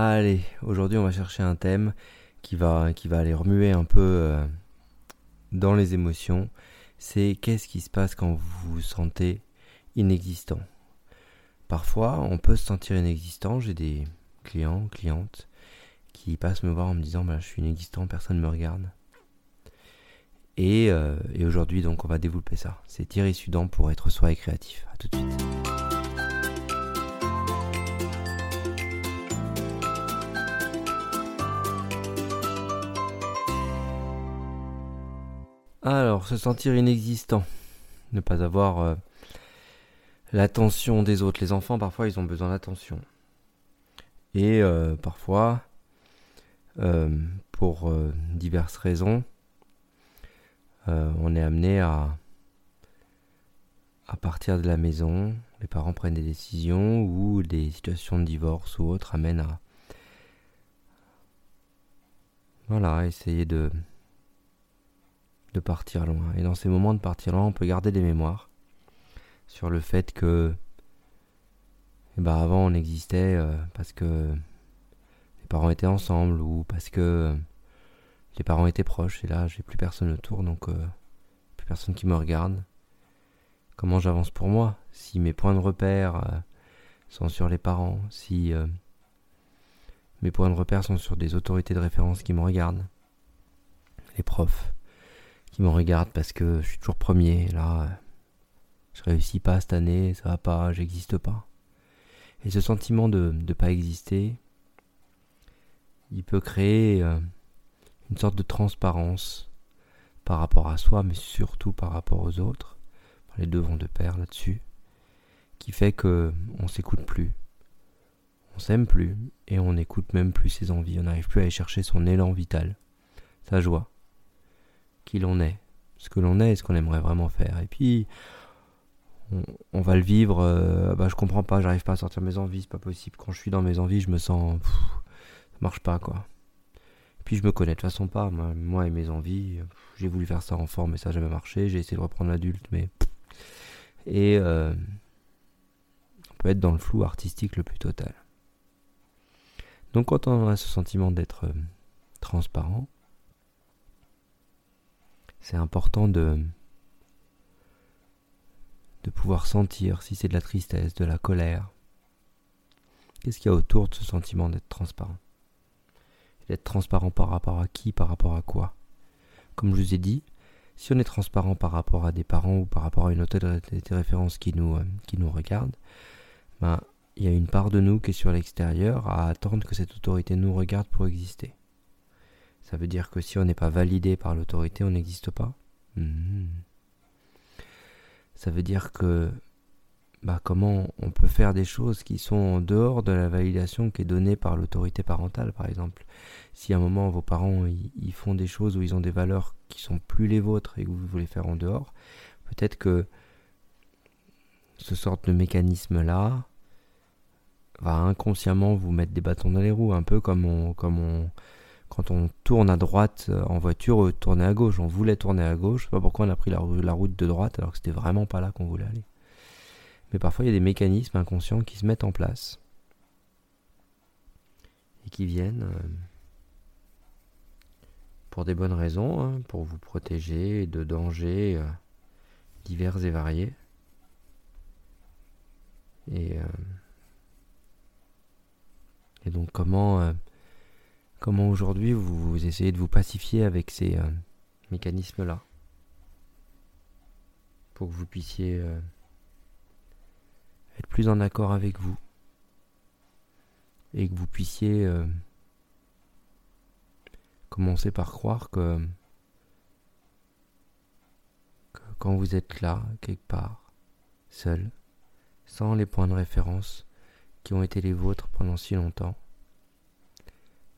Allez, aujourd'hui on va chercher un thème qui va, qui aller remuer un peu euh, dans les émotions. C'est qu'est-ce qui se passe quand vous vous sentez inexistant? Parfois on peut se sentir inexistant. J'ai des clients, clientes qui passent me voir en me disant bah, je suis inexistant, personne ne me regarde. Et, euh, aujourd'hui donc on va développer ça. C'est Thierry Sudan pour être soi et créatif. A tout de suite. Alors, se sentir inexistant, ne pas avoir euh, l'attention des autres. Les enfants, parfois, ils ont besoin d'attention. Et euh, parfois, euh, pour diverses raisons, on est amené à, partir de la maison. Les parents prennent des décisions ou des situations de divorce ou autres amènent à voilà, essayer de de partir loin. Et dans ces moments de partir loin, on peut garder des mémoires sur le fait que eh ben avant on existait euh, parce que les parents étaient ensemble ou parce que les parents étaient proches et là j'ai plus personne autour donc euh, plus personne qui me regarde. Comment j'avance pour moi Si mes points de repère euh, sont sur les parents, si mes points de repère sont sur des autorités de référence qui me regardent, les profs, qui me regardent parce que je suis toujours premier. Là, je réussis pas cette année, ça va pas, j'existe pas. Et ce sentiment de ne pas exister, il peut créer euh, une sorte de transparence par rapport à soi, mais surtout par rapport aux autres. Les deux vont de pair là-dessus, qui fait que on s'écoute plus, on s'aime plus et on n'écoute même plus ses envies. On n'arrive plus à aller chercher son élan vital, sa joie qui l'on est, ce que l'on est et ce qu'on aimerait vraiment faire. Et puis, on, va le vivre, euh, bah, je comprends pas, j'arrive pas à sortir mes envies, c'est pas possible. Quand je suis dans mes envies, je me sens. ça marche pas, quoi. Puis, je me connais de toute façon pas, moi, et mes envies. J'ai voulu faire ça en forme, mais ça n'a jamais marché. J'ai essayé de reprendre l'adulte, mais. Et. Euh, on peut être dans le flou artistique le plus total. Donc, quand on a ce sentiment d'être euh, transparent, c'est important de de pouvoir sentir si c'est de la tristesse, de la colère. Qu'est-ce qu'il y a autour de ce sentiment d'être transparent? D'être transparent par rapport à qui, par rapport à quoi? Comme je vous ai dit, si on est transparent par rapport à des parents ou par rapport à une autorité de référence qui nous, euh, qui nous regarde, ben, il y a une part de nous qui est sur l'extérieur à attendre que cette autorité nous regarde pour exister. Ça veut dire que si on n'est pas validé par l'autorité, on n'existe pas. Hmm. Ça veut dire que bah, comment on peut faire des choses qui sont en dehors de la validation qui est donnée par l'autorité parentale, par exemple. Si à un moment vos parents ils font des choses où ils ont des valeurs qui sont plus les vôtres et que vous voulez faire en dehors, peut-être que ce sorte de mécanisme là va inconsciemment vous mettre des bâtons dans les roues, un peu comme comme on, quand on tourne à droite euh, en voiture, euh, tourner à gauche. On voulait tourner à gauche. Je sais pas pourquoi on a pris la, route de droite alors que c'était vraiment pas là qu'on voulait aller. Mais parfois il y a des mécanismes inconscients qui se mettent en place et qui viennent euh, pour des bonnes raisons, hein, pour vous protéger de dangers divers et variés. Et, et donc comment Comment aujourd'hui vous, essayez de vous pacifier avec ces euh, mécanismes-là? Pour que vous puissiez euh, être plus en accord avec vous. Et que vous puissiez euh, commencer par croire que, que quand vous êtes là, quelque part, seul, sans les points de référence qui ont été les vôtres pendant si longtemps,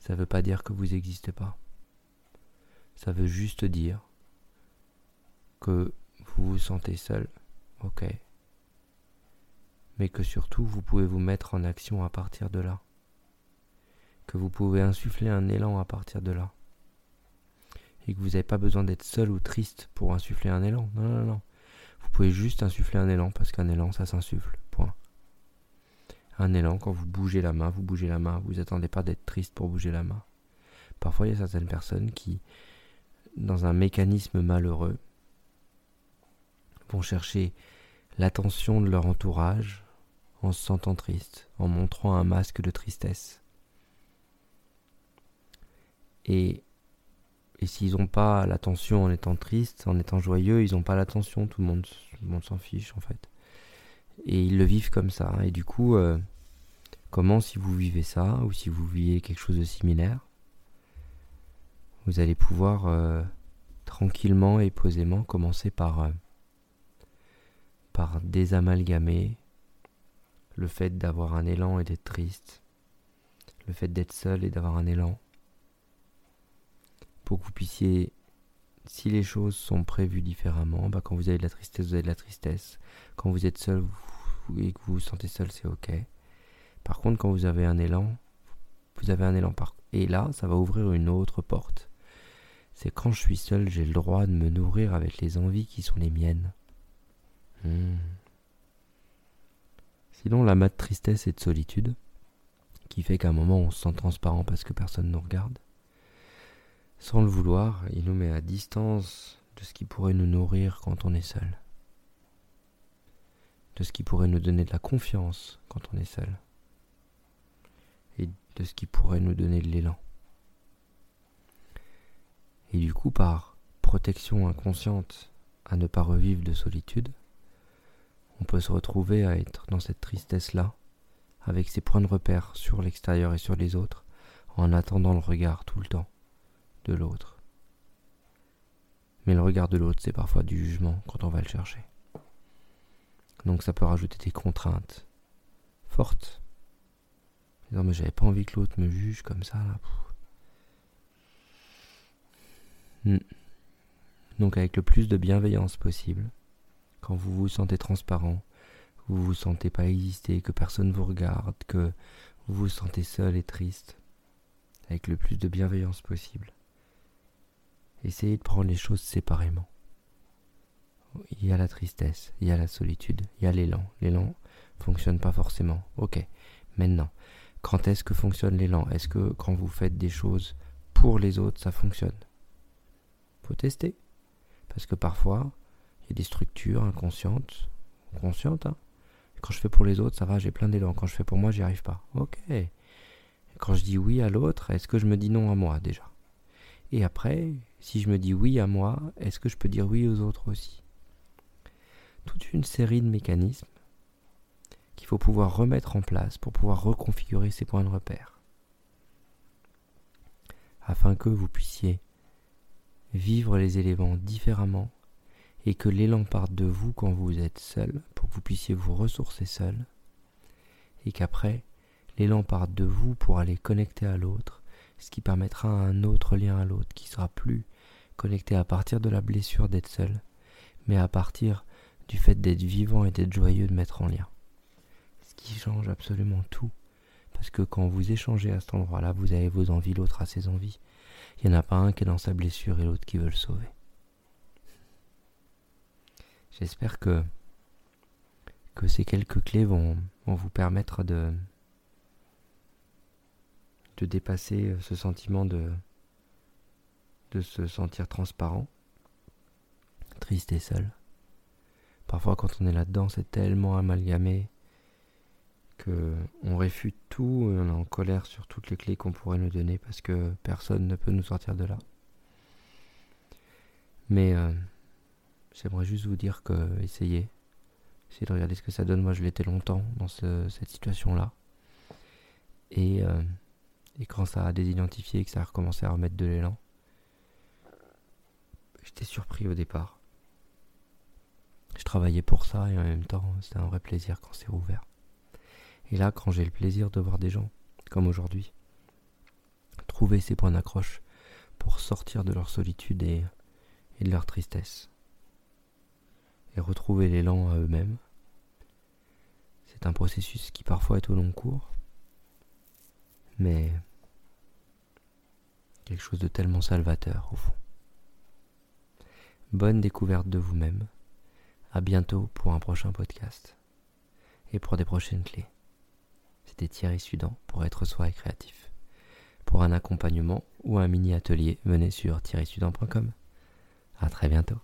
ça ne veut pas dire que vous n'existez pas. Ça veut juste dire que vous vous sentez seul, ok. Mais que surtout vous pouvez vous mettre en action à partir de là. Que vous pouvez insuffler un élan à partir de là. Et que vous n'avez pas besoin d'être seul ou triste pour insuffler un élan. Non, non, non. Vous pouvez juste insuffler un élan parce qu'un élan, ça s'insuffle. Un élan, quand vous bougez la main, vous bougez la main, vous attendez pas d'être triste pour bouger la main. Parfois, il y a certaines personnes qui, dans un mécanisme malheureux, vont chercher l'attention de leur entourage en se sentant triste, en montrant un masque de tristesse. Et, et s'ils n'ont pas l'attention en étant triste, en étant joyeux, ils n'ont pas l'attention, tout le monde, tout le monde s'en fiche en fait. Et ils le vivent comme ça. Et du coup, euh, comment si vous vivez ça, ou si vous vivez quelque chose de similaire, vous allez pouvoir euh, tranquillement et posément commencer par, euh, par désamalgamer le fait d'avoir un élan et d'être triste, le fait d'être seul et d'avoir un élan, pour que vous puissiez, si les choses sont prévues différemment, bah quand vous avez de la tristesse, vous avez de la tristesse. Quand vous êtes seul et que vous vous sentez seul, c'est ok. Par contre, quand vous avez un élan, vous avez un élan. Et là, ça va ouvrir une autre porte. C'est quand je suis seul, j'ai le droit de me nourrir avec les envies qui sont les miennes. Hmm. Sinon, la mat de tristesse et de solitude, qui fait qu'à un moment on se sent transparent parce que personne ne nous regarde, sans le vouloir, il nous met à distance de ce qui pourrait nous nourrir quand on est seul, de ce qui pourrait nous donner de la confiance quand on est seul, et de ce qui pourrait nous donner de l'élan. Et du coup, par protection inconsciente à ne pas revivre de solitude, on peut se retrouver à être dans cette tristesse-là, avec ses points de repère sur l'extérieur et sur les autres, en attendant le regard tout le temps de l'autre. Mais le regard de l'autre, c'est parfois du jugement quand on va le chercher. Donc ça peut rajouter des contraintes fortes. Non mais j'avais pas envie que l'autre me juge comme ça. Hmm. Donc avec le plus de bienveillance possible, quand vous vous sentez transparent, vous vous sentez pas exister, que personne vous regarde, que vous vous sentez seul et triste, avec le plus de bienveillance possible. Essayez de prendre les choses séparément. Il y a la tristesse, il y a la solitude, il y a l'élan. L'élan fonctionne pas forcément. Ok. Maintenant, quand est-ce que fonctionne l'élan? Est-ce que quand vous faites des choses pour les autres, ça fonctionne? Faut tester. Parce que parfois, il y a des structures inconscientes, conscientes. Hein. Quand je fais pour les autres, ça va, j'ai plein d'élan. Quand je fais pour moi, j'y arrive pas. Ok. Quand je dis oui à l'autre, est-ce que je me dis non à moi déjà? Et après, si je me dis oui à moi, est-ce que je peux dire oui aux autres aussi? Toute une série de mécanismes qu'il faut pouvoir remettre en place pour pouvoir reconfigurer ces points de repère. Afin que vous puissiez vivre les éléments différemment et que l'élan parte de vous quand vous êtes seul, pour que vous puissiez vous ressourcer seul, et qu'après, l'élan parte de vous pour aller connecter à l'autre, ce qui permettra un autre lien à l'autre qui sera plus connecté à partir de la blessure d'être seul, mais à partir du fait d'être vivant et d'être joyeux de mettre en lien. Ce qui change absolument tout, parce que quand vous échangez à cet endroit-là, vous avez vos envies, l'autre a ses envies. Il n'y en a pas un qui est dans sa blessure et l'autre qui veut le sauver. J'espère que, que ces quelques clés vont, vont vous permettre de, de dépasser ce sentiment de, de se sentir transparent, triste et seul. Parfois, quand on est là-dedans, c'est tellement amalgamé que on réfute tout et on est en colère sur toutes les clés qu'on pourrait nous donner parce que personne ne peut nous sortir de là. Mais euh, j'aimerais juste vous dire que essayez, essayez de regarder ce que ça donne. Moi, je l'étais longtemps dans cette situation-là. Et, euh, et quand ça a désidentifié et que ça a recommencé à remettre de l'élan, J'étais surpris au départ. Je travaillais pour ça et en même temps, c'était un vrai plaisir quand c'est ouvert. Et là, quand j'ai le plaisir de voir des gens, comme aujourd'hui, trouver ces points d'accroche pour sortir de leur solitude et, et de leur tristesse, et retrouver l'élan à eux-mêmes, c'est un processus qui parfois est au long cours, mais quelque chose de tellement salvateur au fond. Bonne découverte de vous-même. À bientôt pour un prochain podcast et pour des prochaines clés. C'était Thierry Sudan pour être soi et créatif. Pour un accompagnement ou un mini atelier, venez sur thierrysudan.com. À très bientôt.